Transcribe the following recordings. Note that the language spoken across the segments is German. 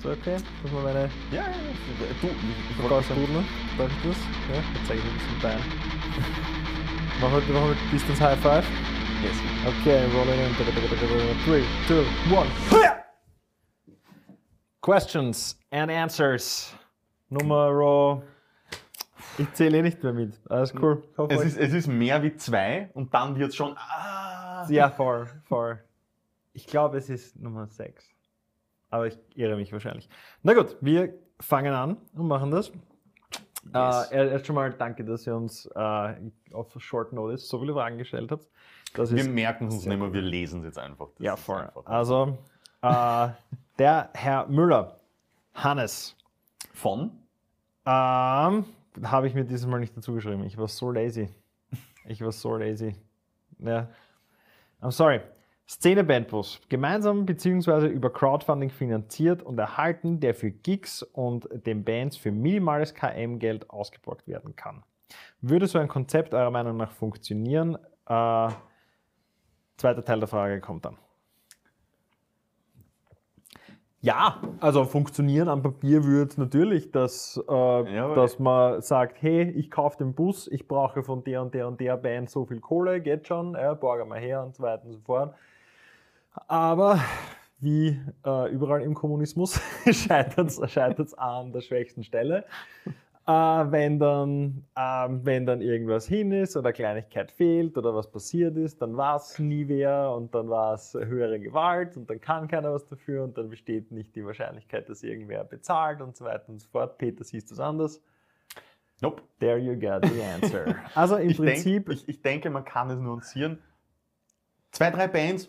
Ist das okay? Dass man meine Ja, ja, ja. Du, ich, ich wollte Verkaufsstudel, darf ich das? Ja, jetzt zeige ich ein bisschen Bein. Machen wir, machen wir Distance High Five. Yes. Okay, rolling in. Three, two, one. Questions and answers. Nummer. Ich zähle eh nicht mehr mit. Alles cool. Es ist, es ist mehr wie zwei und dann wird es schon. Ah, Ja, voll, voll. Ich glaube, es ist Nummer 6. Aber ich irre mich wahrscheinlich. Na gut, wir fangen an und machen das. Yes. Äh, erst schon mal danke, dass ihr uns äh, auf Short Notice so viele Fragen gestellt habt. Das Wir merken es uns nicht mehr, wir lesen es jetzt einfach. Das ja voll. einfach- Also, äh, der Herr Müller, Hannes, Von? ähm, habe ich mir dieses Mal nicht dazu geschrieben. Ich war so lazy. Ich war so lazy. Ja. I'm sorry. Szene Bandbus. Gemeinsam bzw. über Crowdfunding finanziert und erhalten, der für Gigs und den Bands für minimales KM-Geld ausgeborgt werden kann. Würde so ein Konzept eurer Meinung nach funktionieren? Äh, zweiter Teil der Frage kommt dann. Ja, also funktionieren am Papier würde es natürlich, dass, äh, aber- dass man sagt, hey, ich kaufe den Bus, ich brauche von der und der und der Band so viel Kohle, geht schon, ja, borge mal her und so weiter und so fort. Aber wie äh, überall im Kommunismus scheitert es an der schwächsten Stelle. Äh, wenn, dann, ähm, wenn dann irgendwas hin ist oder Kleinigkeit fehlt oder was passiert ist, dann war es nie wer und dann war es höhere Gewalt und dann kann keiner was dafür und dann besteht nicht die Wahrscheinlichkeit, dass irgendwer bezahlt und so weiter und so fort. Peter siehst du es anders. Nope. There you got the answer. Also im Ich, Prinzip, denk, ich, ich denke, man kann es nuancieren. Zwei, drei Bands,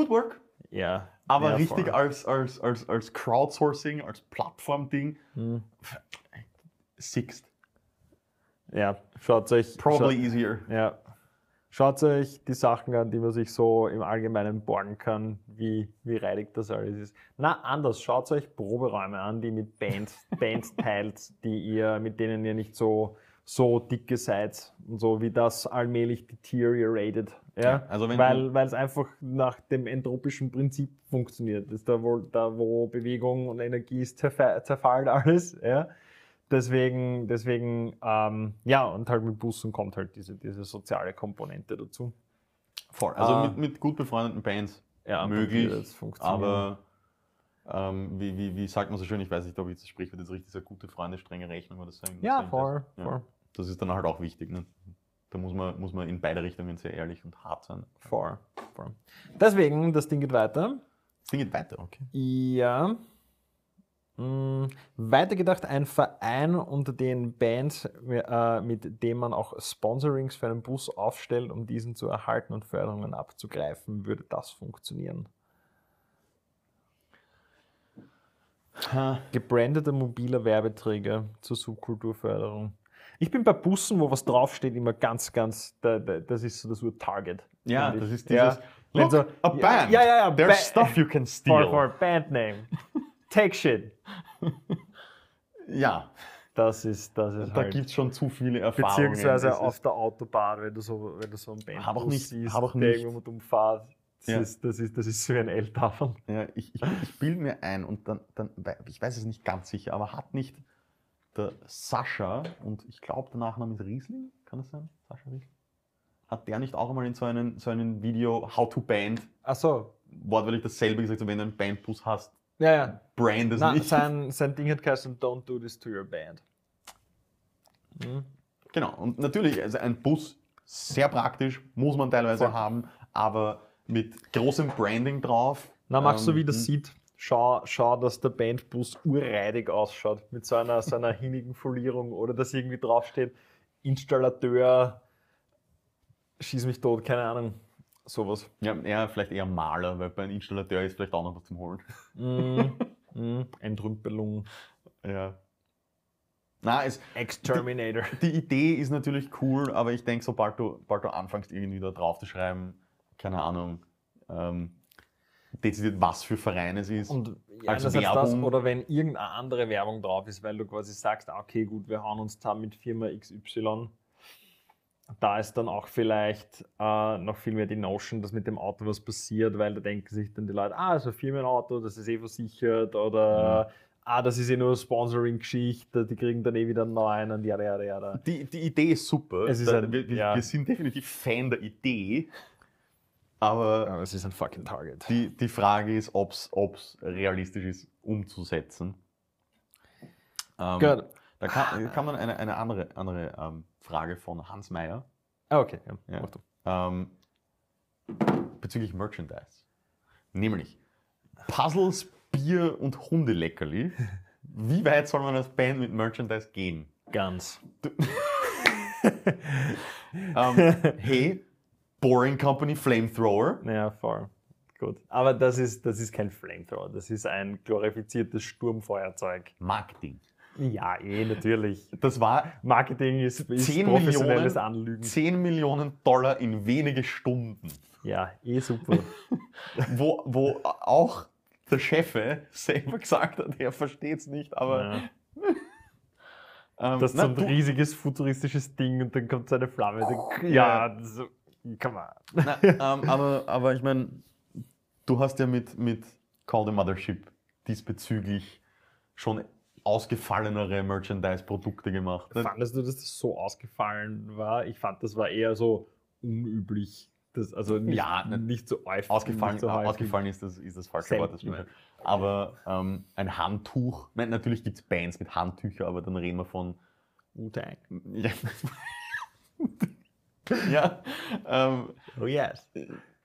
good work. ja. Aber richtig als, als, als, als Crowdsourcing, als Plattform-Ding, Hm. Sixt. Ja, schaut euch. Probably schaut- easier. Ja. Schaut euch die Sachen an, die man sich so im Allgemeinen borgen kann, wie, wie reidig das alles ist. Na, anders, schaut euch Proberäume an, die mit Bands, Bands teilt, die ihr, mit denen ihr nicht so, so dicke seid und so, wie das allmählich deteriorated. Ja? Ja, also weil, es einfach nach dem entropischen Prinzip funktioniert. Das ist da, wo, da, wo Bewegung und Energie ist, zerfa- zerfallt alles. Ja? Deswegen, deswegen ähm, ja, und halt mit Bussen kommt halt diese, diese soziale Komponente dazu. Voll. Also Ah. mit, mit gut befreundeten Bands Ja, möglich, aber ähm, wie, wie, wie sagt man so schön, ich weiß nicht, ob ich das Sprichwort jetzt richtig sage, gute Freunde, strenge Rechnung oder so. Ja, so voll, Ja. voll, Das ist dann halt auch wichtig. Ne? Da muss man, muss man in beide Richtungen sehr ehrlich und hart sein. voll, voll. Deswegen, das Ding geht weiter. Das Ding geht weiter, okay. Ja. Mm, Weitergedacht, ein Verein unter den Bands, äh, mit dem man auch Sponsorings für einen Bus aufstellt, um diesen zu erhalten und Förderungen abzugreifen, würde das funktionieren? Gebrandeter mobiler Werbeträger zur Subkulturförderung. Ich bin bei Bussen, wo was draufsteht, immer ganz, ganz, da, da, das ist so das Wort Target. Ja, das ist dieses, Wenn look, so- a ja, band, Ja, ja, ja. there's Ba- stuff you can For, steal. for band name. Take shit. Ja, Das ist, das ist da halt. gibt es schon zu viele Erfahrungen. Beziehungsweise auf der Autobahn, wenn du so, wenn du so einen Bandbus Hab auch nicht- siehst, hab auch der nicht- irgendwo mit umfahrt. Das, Ja. ist, das, ist, das ist so ein L-Tafel. ja, ich ich, ich bilde mir ein und dann, dann, ich weiß es nicht ganz sicher, aber hat nicht der Sascha und ich glaube der Nachname ist Riesling, kann das sein? Sascha Riesling? Hat der nicht auch einmal in so einem, so einem Video How to Band Achso. wortwörtlich dasselbe gesagt, so wenn du einen Bandbus hast, Ja, ja. brand es nicht. sein, sein Ding hat geheißen, don't do this to your band. Hm? Genau, und natürlich, also ein Bus, sehr praktisch, muss man teilweise Voll. haben, aber mit großem Branding drauf. Na, mach so ähm, wie das sieht. Schau, schau, dass der Bandbus urreidig ausschaut. Mit so einer, so einer hinnigen Folierung oder dass irgendwie draufsteht, Installateur, schieß mich tot, keine Ahnung. Sowas. Ja, eher, vielleicht eher Maler, weil bei einem Installateur ist vielleicht auch noch was zum Holen. Mm, mm, Entrümpelung. Ja. Na, es, Exterminator. die Idee ist natürlich cool, aber ich denke, sobald du, sobald du anfängst, irgendwie da drauf zu schreiben, keine Ahnung, ähm, dezidiert, was für Verein es ist. Und ja, Als einerseits das, oder wenn irgendeine andere Werbung drauf ist, weil du quasi sagst, ah, okay, gut, wir hauen uns zusammen mit Firma XY. da ist dann auch vielleicht äh, noch viel mehr die Notion, dass mit dem Auto was passiert, weil da denken sich dann die Leute, ah, so ein Firmenauto, das ist eh versichert oder ah, das ist eh nur Sponsoring-Geschichte, die kriegen dann eh wieder einen neuen und ja, ja, ja. Die, die Idee ist super. Ist Da- ein- wir, ja. wir sind definitiv Fan der Idee. Aber es ist ein fucking Target. die, die Frage ist, ob es realistisch ist, umzusetzen. Ähm, Gut. Da kann, kann man eine, eine andere, andere ähm, Frage von Hans Meyer Ah, okay. Ja, Ja. ähm, bezüglich Merchandise. Nämlich Puzzles, Bier und Hundeleckerli. Wie weit soll man als Band mit Merchandise gehen? Ganz. Ähm, hey, Boring Company Flamethrower. Ja, voll. Gut. Aber das ist, das ist kein Flamethrower, das ist ein glorifiziertes Sturmfeuerzeug. Marketing. Ja, eh, natürlich. Das war Marketing ist, ist 10 professionelles Millionen, Anlügen. 10 Millionen Dollar in wenige Stunden. Ja, eh super. Wo, wo auch der Chef selber gesagt hat, er versteht es nicht, aber. ja. Ähm, Das ist so ein du- riesiges futuristisches Ding und dann kommt so eine Flamme. Dann, Ja. ja, so, come on. Na, ähm, aber, aber ich meine, du hast ja mit, mit Call the Mothership diesbezüglich schon ausgefallenere Merchandise-Produkte gemacht. ne? Fandest du, dass das so ausgefallen war? Ich fand, das war eher so unüblich. Das, also nicht, Ja, ne- nicht so häufig. Ausgefallen, so ausgefallen ist, das, ist das falsche Wort. Das stimmt. Aber ähm, ein Handtuch, meine, natürlich gibt es Bands mit Handtüchern, aber dann reden wir von. Wu-Tang. Ja, ja ähm, Oh yes.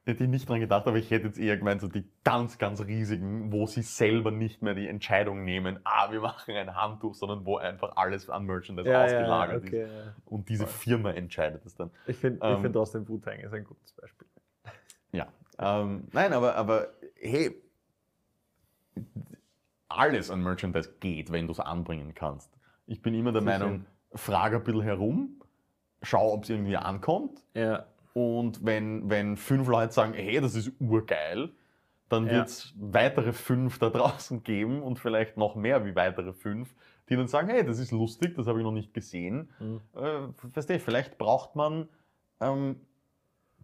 hätte ich nicht dran gedacht, aber ich hätte jetzt eher gemeint, so die ganz, ganz riesigen, wo sie selber nicht mehr die Entscheidung nehmen, ah, wir machen ein Handtuch, sondern wo einfach alles an Merchandise Ja, ja, ausgelagert okay, ist. ja. Und diese. Firma entscheidet es dann. Ich finde Ähm, ich find trotzdem Wu-Tang ist ein gutes Beispiel. Ja. Ähm, nein, aber, aber hey, alles an Merchandise geht, wenn du es anbringen kannst. Ich bin immer der Sicher. Meinung, frage ein bisschen herum, schau, ob es irgendwie ankommt. Ja. Und wenn, wenn fünf Leute sagen, hey, das ist urgeil, dann wird es weitere fünf da draußen geben und vielleicht noch mehr wie weitere fünf, die dann sagen, hey, das ist lustig, das habe ich noch nicht gesehen. Mhm. Äh, weißt du, vielleicht braucht man ähm,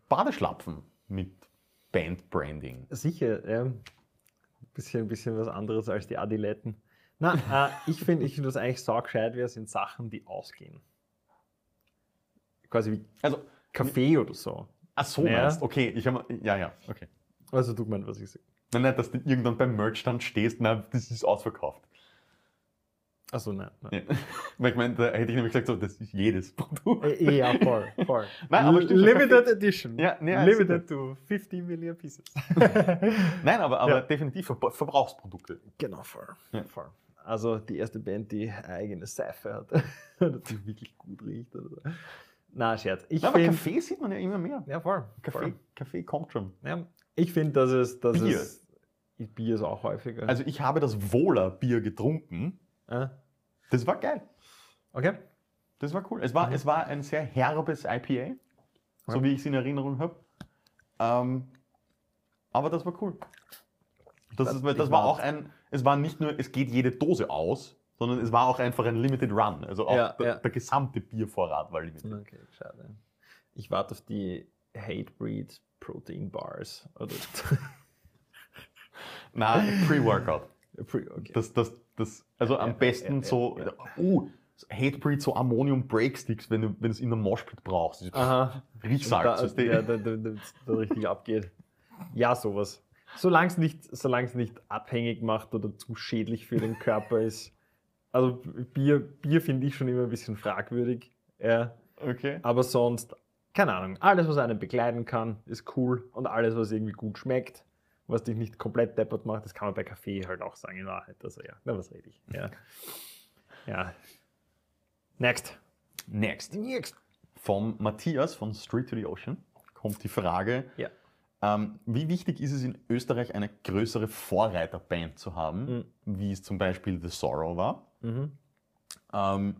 Badeschlapfen mit Bandbranding. Sicher, ja. Bisschen, bisschen was anderes als die Adiletten. Na, äh, ich finde, ich find, was eigentlich saugescheit wäre, sind Sachen, die ausgehen. Quasi wie Also, Kaffee oder so. ach so, Ja. meinst Okay, ich habe, ja, ja, okay. Also du meinst, was ich sage. Nein, nicht, dass du irgendwann beim Merchstand stehst, nein, das ist ausverkauft. Achso, nein. nein. Ja. Weil ich meine, da hätte ich nämlich gesagt, so, das ist jedes Produkt. Äh, ja, voll, voll. Nein, aber stimmt, Limited Edition. Ja, nee, Limited to 50 Million Pieces. Nein, aber, aber Ja. definitiv Ver Verbrauchsprodukte. genau, voll. Ja. voll. Also die erste Band, die eine eigene Seife hat, die wirklich gut riecht. Oder. Na, Scherz. Ich Nein, aber finde. Kaffee sieht man ja immer mehr. Ja, voll. Kaffee, voll. Kaffee kommt schon. Ja, ich finde, dass es. Dass Bier. Es, Bier ist auch häufiger. Also ich habe das Wohler-Bier getrunken. äh, Das war geil. okay. Das war cool. Es war, Mhm. es war ein sehr herbes IPA, so Ja. wie ich es in Erinnerung habe. Ähm, aber das war cool. Das, Das- ist, das war auch ein, es war nicht nur, es geht jede Dose aus, sondern es war auch einfach ein Limited Run. Also auch Ja, der, ja. der gesamte Biervorrat war limited. Okay, schade. Ich warte auf die Hatebreed Protein Bars. Oder Na, Pre-Workout. Pre- okay. Das, das, das, also am besten so, ja. uh, Hatebreed, so Ammonium Breaksticks, wenn du wenn du es in der Moshpit brauchst. Aha. Riechsalz. da, ja, da, da, da, da richtig abgeht. Ja, sowas. Solange es nicht, solang's nicht abhängig macht oder zu schädlich für den Körper ist. Also Bier, Bier finde ich schon immer ein bisschen fragwürdig. Ja. Okay. Aber sonst, keine Ahnung, alles, was einen begleiten kann, ist cool. Und alles, was irgendwie gut schmeckt, was dich nicht komplett deppert macht, das kann man bei Kaffee halt auch sagen in Wahrheit. Also ja, na, was rede ich. Ja. ja. Next. Next. Next. Vom Matthias von Street to the Ocean kommt die Frage, Ja. ähm, wie wichtig ist es in Österreich eine größere Vorreiterband zu haben, Mhm. wie es zum Beispiel The Sorrow war? Mhm. Ähm,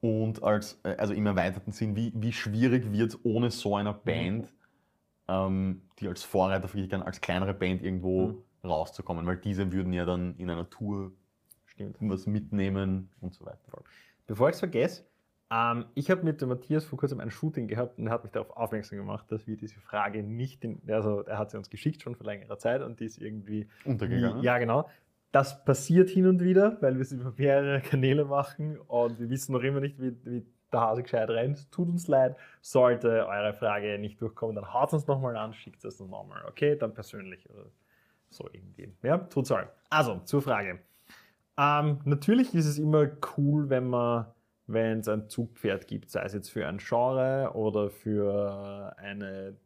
und als, äh, also im erweiterten Sinn, wie, wie schwierig wird es ohne so einer Band, ähm, die als Vorreiter wirklich dann als kleinere Band irgendwo Mhm. rauszukommen? Weil diese würden ja dann in einer Tour Stimmt. was mitnehmen und so weiter. Bevor ich es vergesse, Ähm, ich habe mit dem Matthias vor kurzem ein Shooting gehabt und er hat mich darauf aufmerksam gemacht, dass wir diese Frage nicht, in, also er hat sie uns geschickt schon vor längerer Zeit und die ist irgendwie Untergegangen. Wie, ja, genau. Das passiert hin und wieder, weil wir es über mehrere Kanäle machen und wir wissen noch immer nicht, wie, wie der Hase gescheit rennt. Tut uns leid. Sollte eure Frage nicht durchkommen, dann haut uns nochmal an, schickt es uns nochmal. Okay, dann persönlich oder so irgendwie. Ja, tut's halt. Also, zur Frage. Ähm, natürlich ist es immer cool, wenn man wenn es ein Zugpferd gibt, sei es jetzt für ein Genre oder für eine,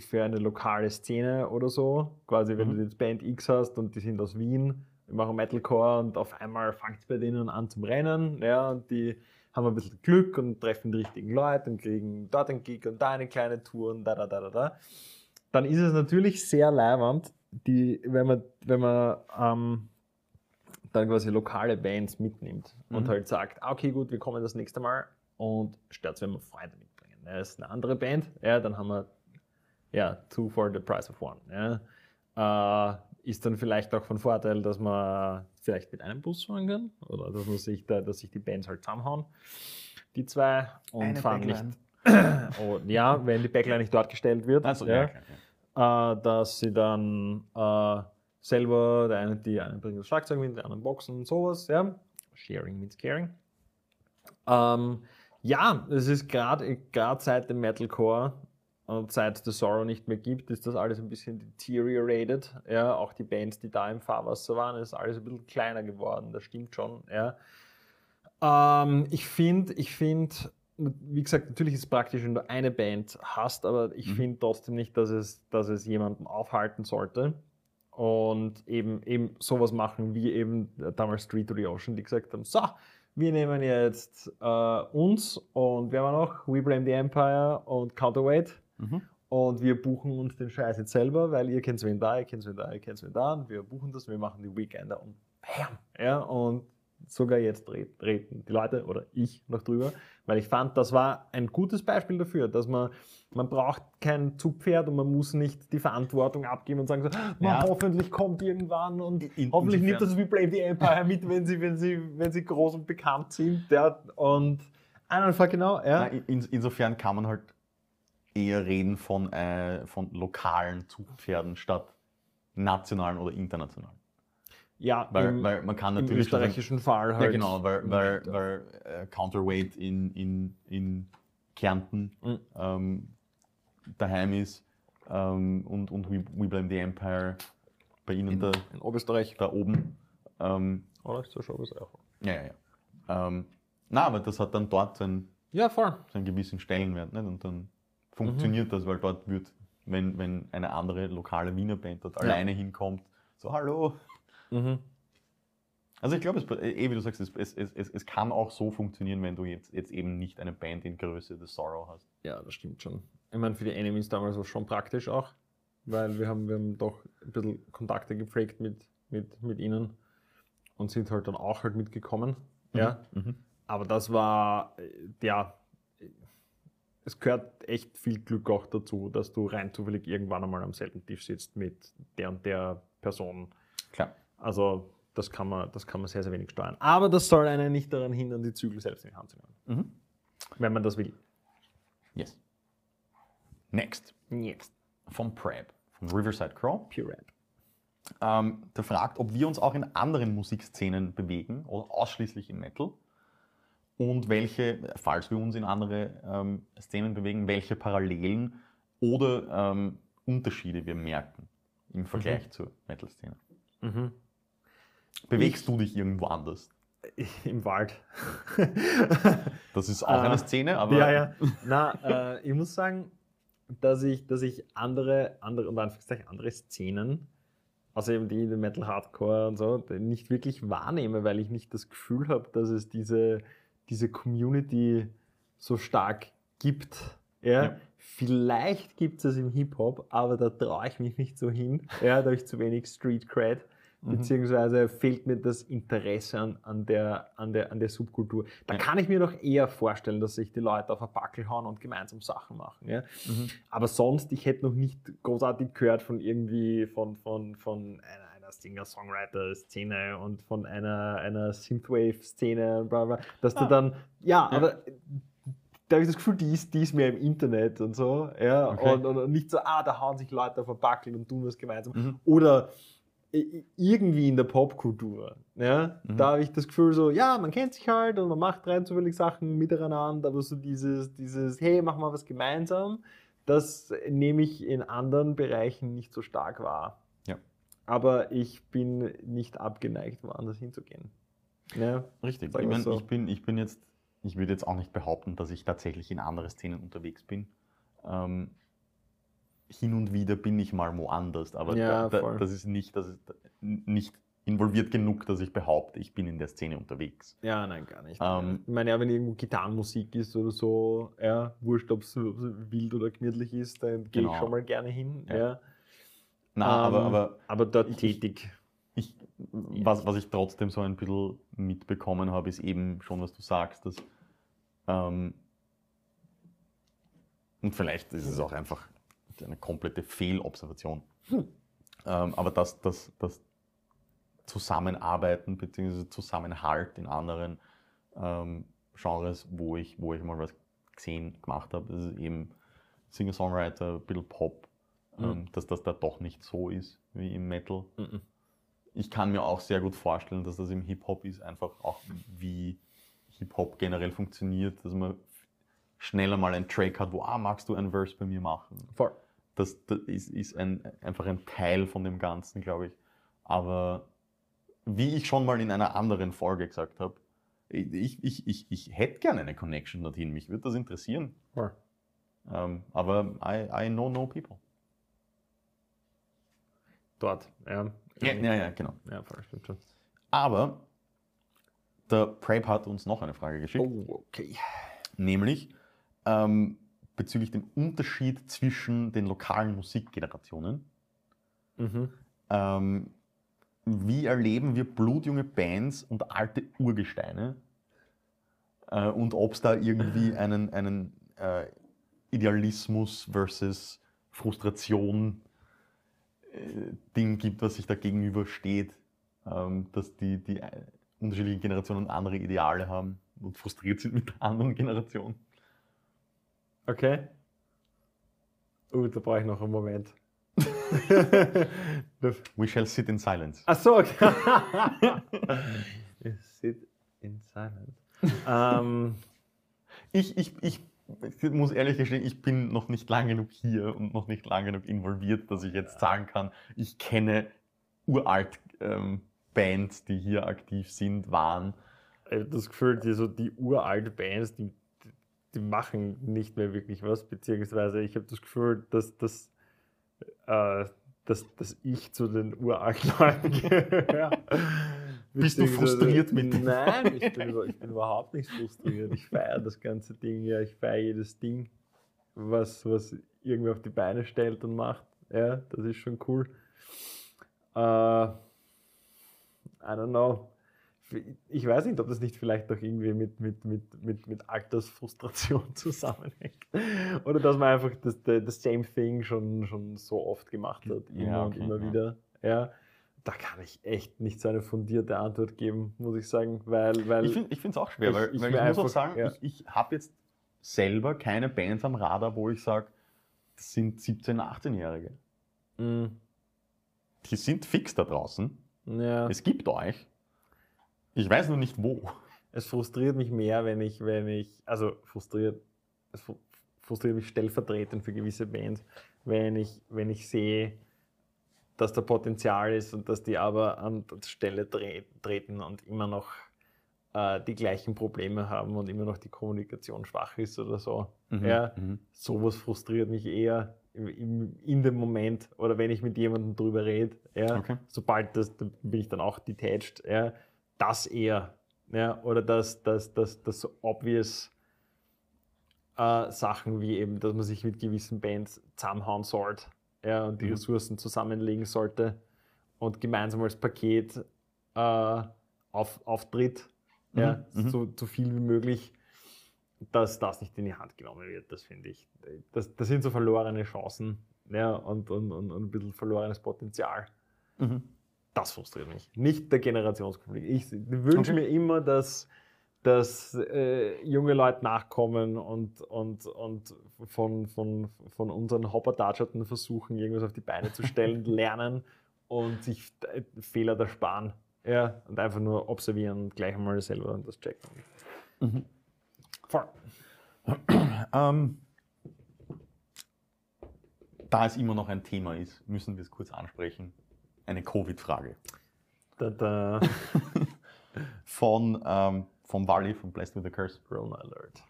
für eine lokale Szene oder so. Quasi, wenn Mhm. du jetzt Band X hast und die sind aus Wien, die machen Metalcore und auf einmal fängt es bei denen an zum Rennen. Ja, und die haben ein bisschen Glück und treffen die richtigen Leute und kriegen dort einen Gig und da eine kleine Tour und da, da, da, da, da. Dann ist es natürlich sehr leiwand, die, wenn man, wenn man ähm, dann quasi lokale Bands mitnimmt und Mhm. halt sagt, ah, okay, gut, wir kommen das nächste Mal und stört wenn wir Freunde mitbringen. Das ist eine andere Band, ja, dann haben wir ja, two for the price of one. Ja. Äh, ist dann vielleicht auch von Vorteil, dass man vielleicht mit einem Bus fahren kann oder dass, man sich da, dass sich die Bands halt zusammenhauen, die zwei, und Eine fahren Backline. nicht. Und ja, wenn die Backline nicht dort gestellt wird, Also, ja, klar, ja. äh, dass sie dann äh, selber, der eine, die einen bringen das Schlagzeug mit, der anderen Boxen und sowas, ja. Sharing means caring. Ähm, ja, es ist gerade seit dem Metalcore und seit The Sorrow nicht mehr gibt, ist das alles ein bisschen deteriorated. Ja, auch die Bands, die da im Fahrwasser waren, ist alles ein bisschen kleiner geworden, das stimmt schon. Ja. Ähm, ich finde, ich finde, wie gesagt, natürlich ist es praktisch, wenn du eine Band hast, aber ich Mhm. finde trotzdem nicht, dass es, dass es jemanden aufhalten sollte. Und eben, eben sowas machen, wie eben damals Street to the Ocean, die gesagt haben, so, wir nehmen jetzt äh, uns und wer war noch? We Blame the Empire und Counterweight Mhm. und wir buchen uns den Scheiß jetzt selber, weil ihr kennt wen da, ihr kennt wen da, ihr kennt wen da und wir buchen das, wir machen die Weekender und bam, ja, und sogar jetzt red- reden die Leute oder ich noch drüber, weil ich fand, das war ein gutes Beispiel dafür, dass man, man braucht kein Zugpferd und man muss nicht die Verantwortung abgeben und sagen, so, man Ja. hoffentlich kommt irgendwann und In- hoffentlich nimmt das wie Blame the Empire mit, wenn sie, wenn sie, wenn sie groß und bekannt sind, ja, und einfach genau, ja. Na, in, insofern kann man halt eher reden von, äh, von lokalen Zugpferden statt nationalen oder internationalen. Ja, Weil, im, weil man kann im natürlich sagen- österreichischen Fall halt. Ja, genau, weil, weil, weil äh, Counterweight in, in, in Kärnten Mhm. ähm, daheim ist ähm, und, und We, We Blame the Empire bei Ihnen in, da, in Oberösterreich. da oben. Ähm, Oder ist das schon ja, ja, ja. Ähm, na, aber das hat dann dort seinen, Ja, voll. seinen gewissen Stellenwert. Nicht? Und dann funktioniert das, weil dort wird, wenn, wenn eine andere lokale Wiener Band dort Ja. alleine hinkommt, so, hallo, Mhm. Also ich glaube, es, eh, wie du sagst, es, es, es, es- kann auch so funktionieren, wenn du jetzt, jetzt eben nicht eine Band in Größe des Sorrow hast. Ja, das stimmt schon. Ich meine, für die Enemies damals war es schon praktisch auch, weil wir haben, wir haben doch ein bisschen Kontakte gepflegt mit, mit, mit ihnen und sind halt dann auch halt mitgekommen. Ja, Mhm. aber das war, äh, ja, es gehört echt viel Glück auch dazu, dass du rein zufällig irgendwann einmal am selben Tisch sitzt mit der und der Person. Klar. Also das kann man, das kann man sehr, sehr wenig steuern. Aber das soll einen nicht daran hindern, die Zügel selbst in die Hand zu nehmen, Mhm. wenn man das will. Yes. Next. Jetzt. Vom Prab, von Riverside Crow. Pure Rap. Ähm, der fragt, ob wir uns auch in anderen Musikszenen bewegen oder ausschließlich im Metal. Und welche, falls wir uns in andere ähm, Szenen bewegen, welche Parallelen oder ähm, Unterschiede wir merken im Vergleich zur Metal-Szene. Mhm. Bewegst du dich irgendwo anders? Im Wald. Das ist auch eine Szene, aber ja, ja. Na, äh, ich muss sagen, dass ich, dass ich andere, andere, und Anführungszeichen, andere Szenen, außer eben die, die Metal Hardcore und so, nicht wirklich wahrnehme, weil ich nicht das Gefühl habe, dass es diese, diese Community so stark gibt. Ja? Ja. Vielleicht gibt es im Hip-Hop, aber da traue ich mich nicht so hin. Ja, da habe ich zu wenig Street Cred. Mhm. Beziehungsweise fehlt mir das Interesse an, an, der, an, der, an der Subkultur. Da kann ich mir doch eher vorstellen, dass sich die Leute auf einen Backel hauen und gemeinsam Sachen machen. Ja? Mhm. Aber sonst, ich hätte noch nicht großartig gehört von irgendwie, von, von, von einer, Singer-Songwriter-Szene und von einer, einer Synthwave-Szene und bla bla, dass Ah. du dann, ja, Ja. aber da habe ich das Gefühl, die ist, die ist mehr im Internet und so, ja, Okay. und, und, nicht so, ah, da hauen sich Leute auf den Backel und tun was gemeinsam. Mhm. Oder irgendwie in der Popkultur. Ja? Mhm. Da habe ich das Gefühl so, ja, man kennt sich halt und man macht rein zufällig Sachen miteinander, aber so dieses, dieses, hey, mach mal was gemeinsam, das nehme ich in anderen Bereichen nicht so stark wahr. Aber ich bin nicht abgeneigt, woanders hinzugehen. Ja, Richtig. Ich, mein, so. ich, bin, ich bin jetzt, ich würde jetzt auch nicht behaupten, dass ich tatsächlich in andere Szenen unterwegs bin. Ähm, hin und wieder bin ich mal woanders, aber Ja, da, da, das ist nicht, das ist nicht involviert genug, dass ich behaupte, ich bin in der Szene unterwegs. ja nein, gar nicht. Ähm, ich meine, ja, wenn irgendwo Gitarrenmusik ist oder so, ja, wurscht, ob es wild oder gemütlich ist, dann gehe Genau. ich schon mal gerne hin. Ja. Ja. Na, aber, Ähm, aber aber dort ich- tätig. ich, was, was ich trotzdem so ein bisschen mitbekommen habe, ist eben schon, was du sagst, dass ähm, und vielleicht ist es auch einfach eine komplette Fehlobservation. Hm. Ähm, aber dass das, das Zusammenarbeiten bzw. Zusammenhalt in anderen ähm, Genres, wo ich, wo ich mal was gesehen, gemacht habe, das ist eben Singer-Songwriter, ein bisschen Pop, Mhm. ähm, dass das da doch nicht so ist wie im Metal Mhm. ich kann mir auch sehr gut vorstellen, dass das im Hip-Hop ist, einfach auch wie Hip-Hop generell funktioniert, dass man schneller mal einen Track hat, wo, ah, magst du einen Verse bei mir machen? Voll. Das, das ist, ist ein, einfach ein Teil von dem Ganzen, glaube ich. Aber wie ich schon mal in einer anderen Folge gesagt habe, ich, ich, ich, ich hätte gerne eine Connection dorthin, mich würde das interessieren. Voll. Ähm, aber I, I know no people. Dort, ja. Ja, ja, ja, genau. Ja, voll, stimmt schon. Aber der Prep hat uns noch eine Frage geschickt. Oh, okay. Nämlich ähm, bezüglich dem Unterschied zwischen den lokalen Musikgenerationen. Mhm. Ähm, wie erleben wir blutjunge Bands und alte Urgesteine? Äh, und ob es da irgendwie einen, einen äh, Idealismus versus Frustration äh, Ding gibt, was sich da gegenübersteht, ähm, dass die, die äh, unterschiedlichen Generationen andere Ideale haben und frustriert sind mit der anderen Generation. Okay. Oh, da brauche ich noch einen Moment. We shall sit in silence. Ach so, okay. Sit in silence. ähm, Ich, ich, ich, ich muss ehrlich gestehen, ich bin noch nicht lang genug hier und noch nicht lang genug involviert, dass ich jetzt sagen kann, ich kenne uralt ähm, Bands, die hier aktiv sind, waren. ich hab das Gefühl, die, so die uralte Bands, die, die, machen nicht mehr wirklich was, beziehungsweise ich habe das Gefühl, dass, dass, äh, dass, dass ich zu den uralten Leuten gehöre. Bist du frustriert mit dem- Nein, ich bin, ich bin überhaupt nicht frustriert. Ich feiere das ganze Ding, ja, ich feiere jedes Ding, was, was irgendwie auf die Beine stellt und macht. Ja, das ist schon cool. Äh, I don't know. Ich weiß nicht, ob das nicht vielleicht auch irgendwie mit, mit, mit, mit, mit Altersfrustration zusammenhängt. Oder dass man einfach das, das same thing schon, schon so oft gemacht hat, immer Ja, und okay, immer ja. wieder. Ja, da kann ich echt nicht so eine fundierte Antwort geben, muss ich sagen, weil, weil Ich finde es auch schwer, ich- weil ich weil ich, muss auch sagen, ja. ich, ich habe jetzt selber keine Bands am Radar, wo ich sage, das sind 17-, 18-Jährige. Mm, Die sind fix da draußen. ja, Es gibt euch. Ich weiß nur nicht wo. es frustriert mich mehr, wenn ich, wenn ich, also frustriert, es fru- frustriert mich stellvertretend für gewisse Bands, wenn ich, wenn ich sehe, dass da Potenzial ist und dass die aber an Stelle tre treten und immer noch äh, die gleichen Probleme haben und immer noch die Kommunikation schwach ist oder so. Ja, Mhm. sowas frustriert mich eher im, im, in dem Moment oder wenn ich mit jemandem drüber rede. Ja, Okay. Sobald das, da bin ich dann auch detached. Ja, das eher. Ja, oder das, das, das, das so obvious äh, Sachen wie eben, dass man sich mit gewissen Bands zusammenhauen sollte ja, und die Mhm. Ressourcen zusammenlegen sollte und gemeinsam als Paket äh, auf, auftritt. Ja, Mhm, mhm. so, so viel wie möglich dass das nicht in die Hand genommen wird, das finde ich. Das, das sind so verlorene Chancen ja, und, und, und, und ein bisschen verlorenes Potenzial. Mhm. das frustriert mich. Nicht der Generationskonflikt. Ich wünsche Okay. mir immer, dass, dass äh, junge Leute nachkommen und, und, und von, von, von unseren Hopperdatscherten versuchen, irgendwas auf die Beine zu stellen, lernen und sich äh, Fehler ersparen. Ja, und einfach nur observieren und gleich einmal selber das checken. Mhm. Voll. Ähm, da es immer noch ein Thema ist, müssen wir es kurz ansprechen. Eine Covid-Frage. Da, da. Von, ähm, vom Wally, von Blessed with a Curse. Corona Alert.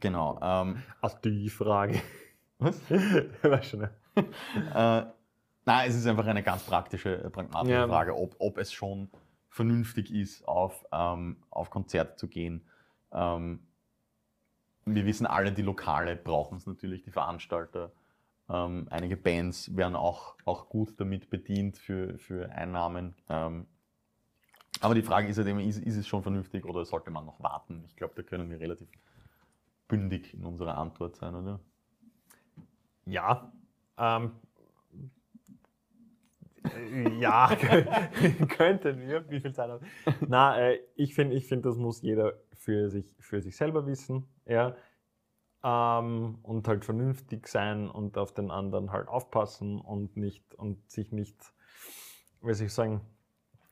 Genau. Ähm, Ach, die Frage. was? Weißt du, ne? äh, nein, es ist einfach eine ganz praktische, äh, pragmatische Ja. Frage, ob, ob es schon vernünftig ist, auf, ähm, auf Konzerte zu gehen. Ähm, wir wissen alle, die Lokale brauchen es natürlich, die Veranstalter. Ähm, einige Bands werden auch, auch gut damit bedient für, für Einnahmen. Ähm, aber die Frage ist halt immer, ist, ist es schon vernünftig oder sollte man noch warten? Ich glaube, da können wir relativ bündig in unserer Antwort sein, oder? Ja. Ähm, äh, ja, könnten wir. Wie viel Zeit haben? Na, äh, ich finde, ich find, das muss jeder für sich, für sich selber wissen. Ja. Ähm, und halt vernünftig sein und auf den anderen halt aufpassen und nicht und sich nicht, wie soll ich sagen,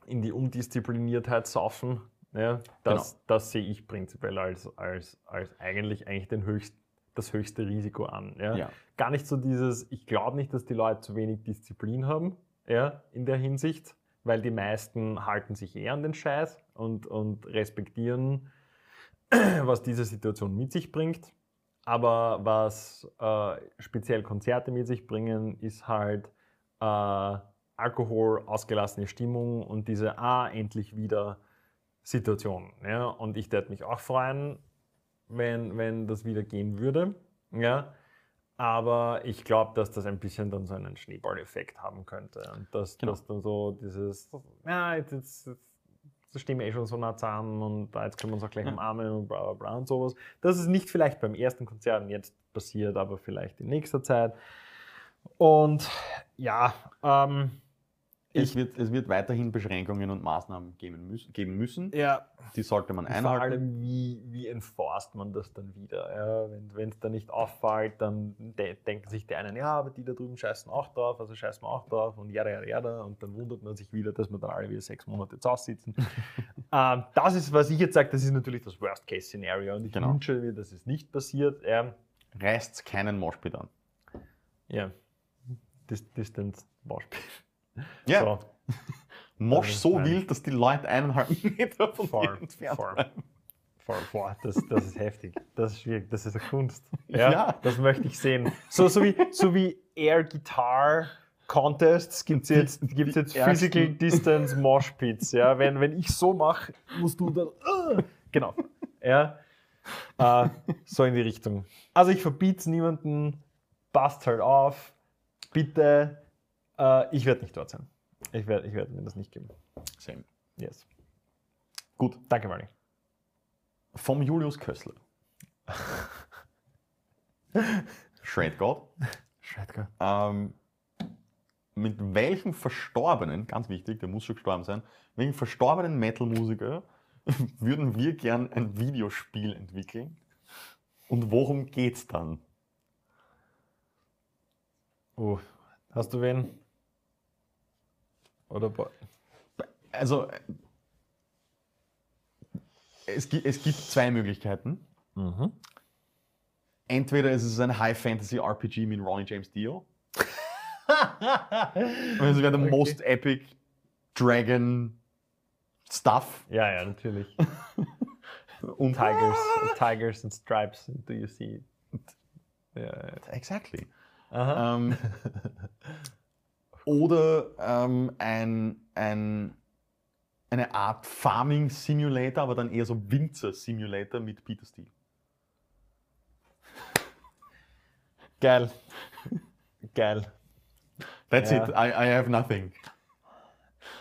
in die Undiszipliniertheit saufen. Ja, das, das sehe ich prinzipiell als, als, als eigentlich, eigentlich den höchst, das höchste Risiko an. Ja? Ja. Gar nicht so dieses, ich glaube nicht, dass die Leute zu wenig Disziplin haben ja, in der Hinsicht, weil die meisten halten sich eher an den Scheiß und, und respektieren, was diese Situation mit sich bringt. Aber was äh, speziell Konzerte mit sich bringen, ist halt äh, Alkohol, ausgelassene Stimmung und diese Ah, endlich wieder Situation. Ja? Und ich würde mich auch freuen, wenn, wenn das wieder gehen würde. Ja? Aber ich glaube, dass das ein bisschen dann so einen Schneeballeffekt haben könnte. Und dass, Genau. dass dann so dieses, ja, jetzt, jetzt, jetzt stehen wir eh schon so nah zusammen und jetzt können wir uns auch gleich Ja. umarmen und bla bla bla und sowas. Das ist nicht vielleicht beim ersten Konzert jetzt passiert, aber vielleicht in nächster Zeit. Und ja, ähm, Es wird, es wird weiterhin Beschränkungen und Maßnahmen geben müssen. Geben müssen. ja, Die sollte man Vor einhalten. allem, wie, wie enforst man das dann wieder? Ja, wenn es da nicht auffällt, dann de denken sich die einen, ja, aber die da drüben scheißen auch drauf, also scheißen wir auch drauf und ja, ja, ja, und dann wundert man sich wieder, dass wir dann alle wieder sechs Monate zu Hause sitzen. ähm, das ist, was ich jetzt sage, das ist natürlich das Worst-Case-Szenario und ich Genau. wünsche mir, dass es nicht passiert. Ähm, Reißt keinen Moshpit an. ja, Dis Distance Beispiel. Ja, So, Mosch so nein. wild, dass die Leute eineinhalb Meter von Voll, dir entfernt voll. bleiben. Voll, boah, das, das ist heftig. Das ist schwierig. Das ist eine Kunst. Ja, Ja. Das möchte ich sehen. So, so, wie, so wie Air Guitar Contests gibt es jetzt, gibt's jetzt die Physical Distance Mosh Pits. Ja, wenn, wenn ich so mache, musst du dann. äh, genau. Ja. Äh, so in die Richtung. Also ich verbiete es niemanden. Passt halt auf. Bitte. Äh, ich werde nicht dort sein. Ich werde ich werd mir das nicht geben. Same. Yes. Gut, Danke, Mali. vom Julius Kössler. Shred God. Schreitger. Ähm, mit welchem verstorbenen, ganz wichtig, der muss schon gestorben sein, welchen verstorbenen Metal-Musiker würden wir gern ein Videospiel entwickeln? Und worum geht's dann? Oh, hast du wen? Oder Also, es, gibt, es gibt zwei Möglichkeiten. mhm. Entweder ist es ein High-Fantasy-RPG mit Ronnie James Dio. Und es wäre der Okay. most epic Dragon Stuff. Ja, ja, natürlich. Und Tigers, Tigers and Stripes, do you see? Ja, ja. Exactly. Aha. Oder ähm, ein, ein, eine Art Farming Simulator, aber dann eher so Winzer Simulator mit Peter Steele. Geil. Geil. That's Ja. it. I, I have nothing.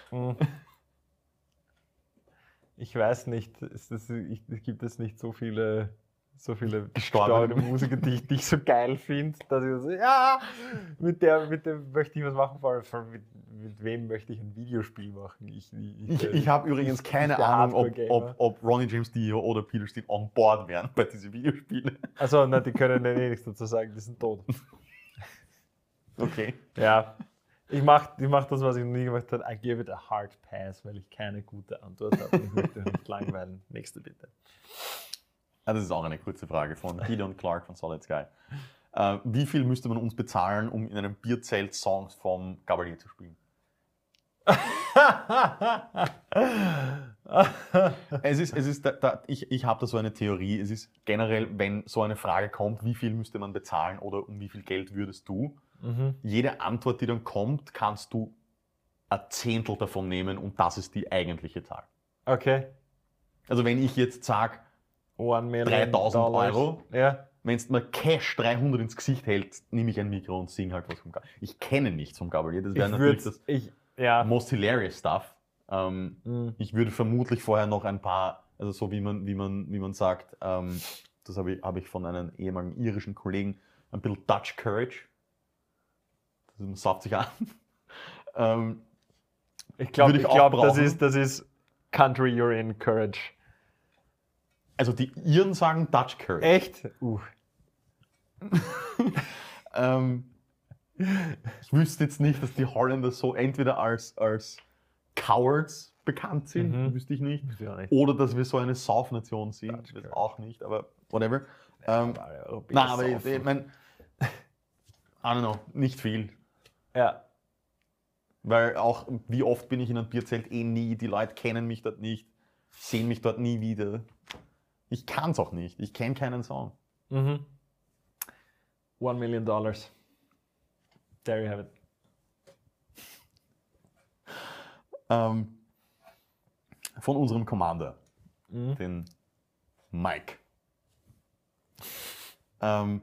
Hm. Ich weiß nicht, es, ist, ich, es gibt es nicht so viele so viele Gestorbene Musiker, die ich, die ich so geil finde, dass ich so, ja, mit der, mit dem möchte ich was machen, vor allem, mit, mit wem möchte ich ein Videospiel machen? Ich, Ich, ich habe übrigens keine Ahnung, ob, ob, ob Ronnie James Dio oder Peter Steele on board wären bei diesen Videospielen. also, na, die können ja eh nichts dazu sagen, die sind tot. Okay. Ja, ich mache ich mach das, was ich noch nie gemacht habe. I give it a hard pass, weil ich keine gute Antwort habe. Ich möchte euch nicht langweilen. Nächste bitte. Ah, das ist auch eine kurze Frage von Gideon Clark von Solid Sky. Äh, wie viel müsste man uns bezahlen, um in einem Bierzelt Songs vom Gabalier zu spielen? Es ist, es ist da, da, ich, ich habe da so eine Theorie. Es ist generell, wenn so eine Frage kommt, wie viel müsste man bezahlen oder um wie viel Geld würdest du? mhm. Jede Antwort, die dann kommt, kannst du ein Zehntel davon nehmen und das ist die eigentliche Zahl. Okay. Also wenn ich jetzt sage, million 3000 Dollars. Euro? Ja. wenn es mir Cash 300 ins Gesicht hält, nehme ich ein Mikro und singe halt was vom Gabalier. Ich kenne nichts vom Gabalier, das wäre natürlich das ich ja. most hilarious Stuff. Ähm, Mhm. ich würde vermutlich vorher noch ein paar, also so wie man, wie man, wie man sagt, ähm, das habe ich, habe ich von einem ehemaligen irischen Kollegen, ein bisschen Dutch Courage. Das man sauft sich an. ähm, Ich glaube, ich glaub, das ist das ist Country You're in Courage. Also die Iren sagen Dutch Courage. Echt? Uh. Ähm, ich wüsste jetzt nicht, dass die Holländer so entweder als, als Cowards bekannt sind, Mhm. wüsste ich nicht, Ja, nicht. oder dass wir so eine Saufnation sind, das auch nicht, aber whatever. Ähm, Alle Europäer na, aber ich, ich meine, I don't know, nicht viel. Ja. Weil auch, wie oft bin ich in einem Bierzelt? Eh nie. Die Leute kennen mich dort nicht, sehen mich dort nie wieder. Ich kann es auch nicht. Ich kenne keinen Song. Mhm. One million dollars. There you have it. Ähm, von unserem Commander, Mhm. den Mike. Ähm,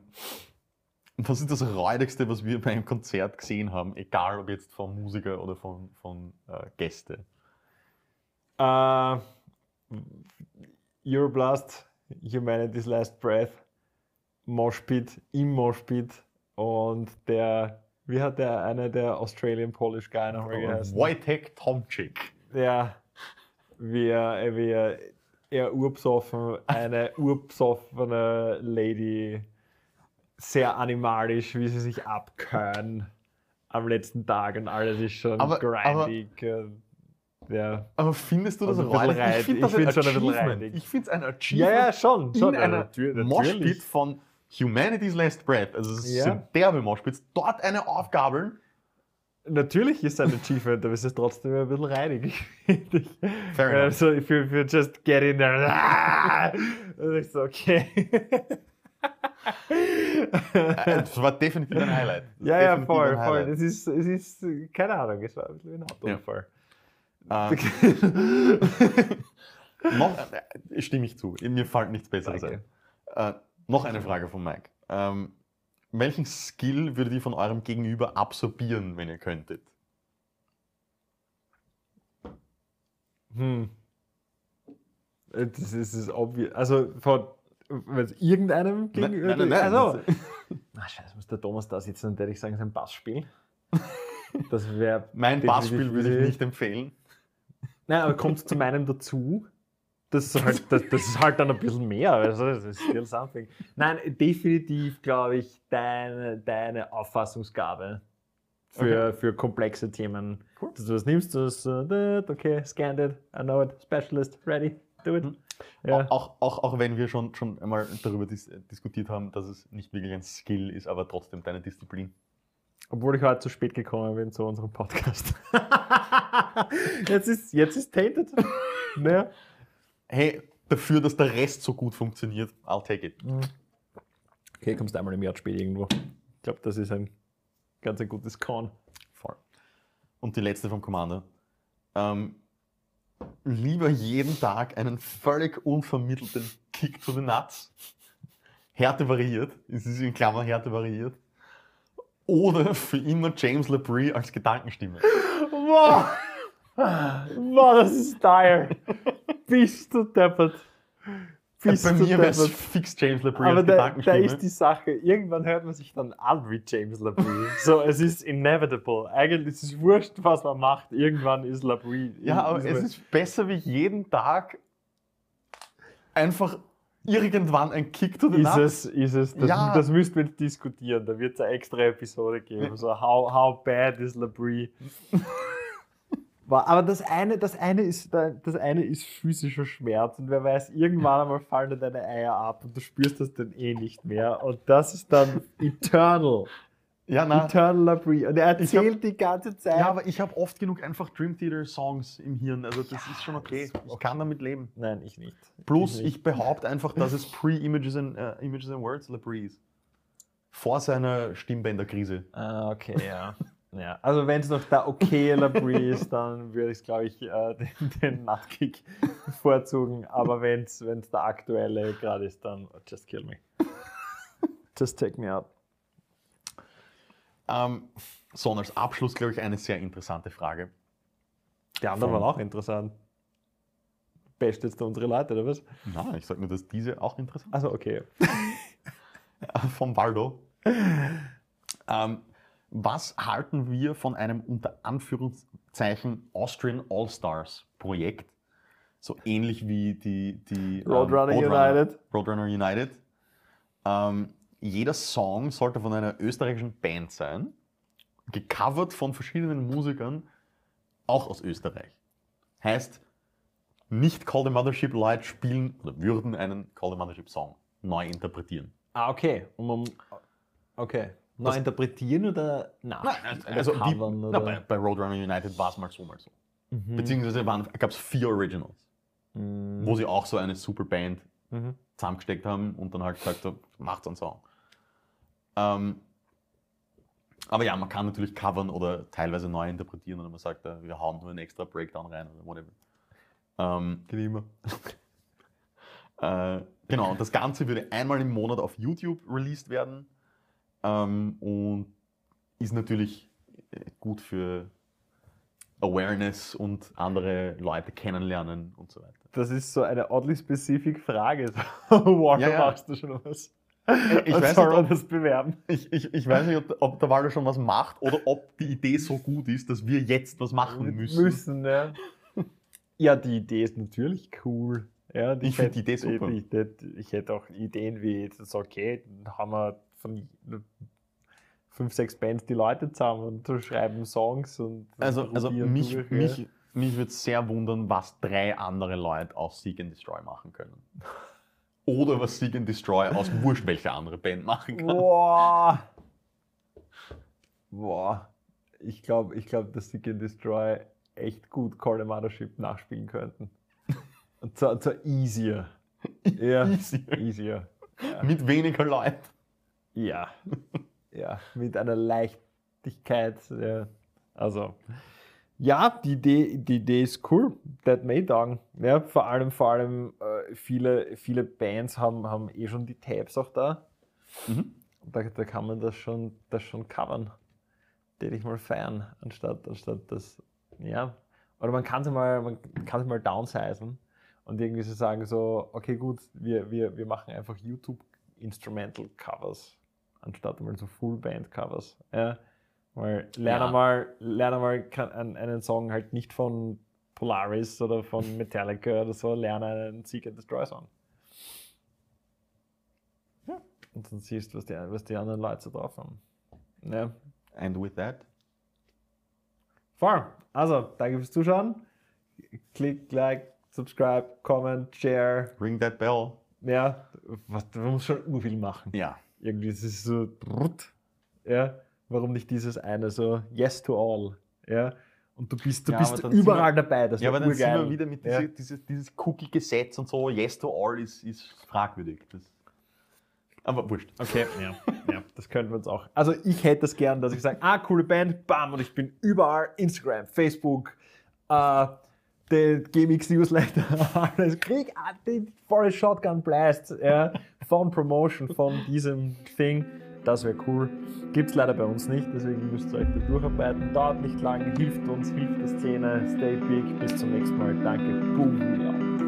was ist das Räudigste, was wir bei einem Konzert gesehen haben, egal ob jetzt von Musiker oder von, von äh, Gäste? Äh, Euroblast, Humanity's Last Breath, Moshpit, im Moshpit und der, wie hat der eine, der Australian Polish Guy nochmal geheißen? Wojtek Tomczyk. Ja, wie er, wie er, er urbesoffen, eine urbesoffene Lady, sehr animalisch, wie sie sich abkönnen am letzten Tag und alles ist schon Aber- grindig. und ja. Aber findest du das Also ein bisschen Ich finde ich das find's schon ein Achievement. Ich finde es ein ja, Achievement. ja, schon. schon in einer natürlich- Moshpit von Humanity's Last Breath, also es Ja. sind derbe Moshpits, dort eine aufgabeln. Natürlich ist es ein Achievement, aber es ist trotzdem ein bisschen reinig. ich. Fair enough. Also, if you, if you just get in there. Und ich so, okay. Äh, Das war definitiv ein Highlight. Ja, ja, voll, voll. Es ist, es ist, äh, keine Ahnung, es war ein bisschen ein Autounfall. Ähm, noch, äh, stimme ich zu, mir fällt nichts Besseres Danke. ein. Äh, noch eine Frage von Mike. Ähm, welchen Skill würdet ihr von eurem Gegenüber absorbieren, wenn ihr könntet? Hm. Äh, Das ist, ist obvious. Also, von es irgendeinem Nein, gegenüber. nein, nein, Also, das- na, scheiße, muss der Thomas da sitzen und der ich sagen, sein Bassspiel. Das wäre. Mein Bassspiel würde ich würde- nicht empfehlen. Nein, aber kommt zu meinem dazu. Das ist, halt, das, das ist halt dann ein bisschen mehr. Also das ist still something. Nein, definitiv glaube ich deine, deine Auffassungsgabe für, für komplexe Themen. Cool. Dass du das nimmst, das uh, that, okay, scanned it, I know it, specialist, ready, do it. Ja. Auch, auch, auch wenn wir schon, schon einmal darüber dis diskutiert haben, dass es nicht wirklich ein Skill ist, aber trotzdem deine Disziplin. Obwohl ich heute zu spät gekommen bin zu unserem Podcast. jetzt ist jetzt ist tainted. ne? Hey, dafür, dass der Rest so gut funktioniert, I'll take it. Okay, kommst einmal im Jahr spät irgendwo. Ich glaube, das ist ein ganz ein gutes Con. Voll. Und die letzte vom Commander. Ähm, lieber jeden Tag einen völlig unvermittelten Kick to the Nuts. Härte variiert. Es ist in Klammer Härte variiert. Oder für immer James LeBrie als Gedankenstimme. Wow! wow, das ist dire. Bist du deppert. Bis Bei mir wäre es fix James LeBrie Aber als da, da ist die Sache, irgendwann hört man sich dann an wie James LaBrie. so, es ist inevitable. Eigentlich ist es wurscht, was man macht. Irgendwann ist LaBrie. Ja, aber es ist besser wie jeden Tag einfach irgendwann ein Kick to the Ist es, ist es. Das, Ja. das müssten wir jetzt diskutieren. Da wird es eine extra Episode geben. So, how, how bad is LaBrie? Aber das eine, das, eine ist, das eine ist physischer Schmerz und wer weiß, irgendwann einmal fallen dir deine Eier ab und du spürst das dann eh nicht mehr. Und das ist dann eternal. Ja, na, Eternal LaBrie. Und er Ich hab- erzählt die ganze Zeit. ja, aber ich habe oft genug einfach Dream Theater Songs im Hirn. Also das ist schon okay. ist Ich kann damit leben. Nein, ich nicht. Plus, ich, ich behaupte einfach, dass es Pre-Images and, äh, Images and Words ist. Vor seiner Stimmbänderkrise. Ah, okay, ja. ja. Also wenn es noch der okay LaBrie ist, dann würde ich, glaube ich, äh, den, den Nutkick bevorzugen. Aber wenn es der aktuelle gerade ist, dann just kill me. Just take me out. Ähm, so, und als Abschluss, glaube ich, eine sehr interessante Frage. Die anderen Von- waren auch interessant. Best jetzt unsere Leute, oder was? Na, ich sage nur, dass diese auch interessant Also okay. Vom Waldo. Ähm, was halten wir von einem unter Anführungszeichen Austrian All-Stars Projekt? So ähnlich wie die, die ähm, Roadrunner United. Roadrunner United. Ähm, jeder Song sollte von einer österreichischen Band sein, gecovert von verschiedenen Musikern, auch aus Österreich. Heißt, nicht Call the Mothership Leute spielen oder würden einen Call the Mothership Song neu interpretieren. Ah, okay. Und man, okay. Neu Das- interpretieren oder nach? Also oder die, covern, na, bei, bei Roadrunner United war es mal so, mal so. Mhm. Beziehungsweise gab es vier Originals, Mhm. wo sie auch so eine super Band Mhm. zusammengesteckt haben und dann halt gesagt haben, macht einen Song. Ähm, aber ja, man kann natürlich covern oder teilweise neu interpretieren oder man sagt, äh, wir hauen nur einen extra Breakdown rein oder whatever. Ähm, Geht immer. äh, genau, und das Ganze würde einmal im Monat auf YouTube released werden ähm, und ist natürlich äh, gut für Awareness und andere Leute kennenlernen und so weiter. Das ist so eine oddly specific Frage. Walter, Ja, ja. machst du schon was? Ich weiß nicht, ob- das bewerben? Ich, ich, ich weiß nicht, ob, ob der Walder schon was macht oder ob die Idee so gut ist, dass wir jetzt was machen müssen. Müssen, ja. ja, die Idee ist natürlich cool. Ja, Ich find die Idee super. Ich, ich, hätte auch Ideen wie, okay, dann haben wir von fünf, sechs Bands die Leute zusammen und schreiben Songs und Also, also mich, durch, ja. mich, mich würde sehr wundern, was drei andere Leute aus Seek and Destroy machen können. Oder was Seek and Destroy aus wurscht welche andere Band machen kann. Boah. Boah. Ich glaube, ich glaub, dass Seek and Destroy echt gut Call the Mothership nachspielen könnten. Und zwar, zwar easier. Ja, Easier. easier. Ja. Mit weniger Leuten. ja. Ja, mit einer Leichtigkeit. Ja. Also, ja, die Idee, die Idee ist cool. That may taugen. Ja, vor allem, vor allem äh, viele, viele Bands haben, haben eh schon die Tabs auch da. Mhm. Da, da kann man das schon, das schon covern. Den ich mal feiern, anstatt, anstatt das, ja. Oder man kann es mal, man kann mal downsizen und irgendwie so sagen, so, okay, gut, wir, wir, wir machen einfach YouTube Instrumental Covers, anstatt mal so Full Band Covers. Ja. Weil lerne Ja. mal, lerne mal einen Song halt nicht von Polaris oder von Metallica oder so, lerne einen Seek and Destroy Song. Ja. Und dann siehst du, was die, was die anderen Leute so drauf haben. Ja. And with that, Voll. Also, danke fürs Zuschauen. Klick, like, subscribe, comment, share. ring that bell. Ja, was, man muss schon nur viel machen. Ja. Irgendwie ist es so, ja, warum nicht dieses eine so, yes to all, ja. Und du bist, du Ja, bist überall wir- dabei. Das Ja, aber dann sind wir urgeil. wieder mit Ja. diese, dieses, dieses Cookie-Gesetz und so, yes to all ist, ist fragwürdig. Das, aber wurscht. Okay, ja, ja, das könnten wir uns auch. Also ich hätte es gern, dass ich sage, ah, coole Band, bam, und ich bin überall, Instagram, Facebook, äh, der GMX Newsletter, alles, krieg ah, den volle Shotgun Blast, ja, von Promotion, von diesem Thing, das wäre cool. Gibt es leider bei uns nicht, deswegen müsst ihr euch da durcharbeiten. Dauert nicht lang, hilft uns, hilft der Szene. Stay big, bis zum nächsten Mal. Danke. Boom. Ja.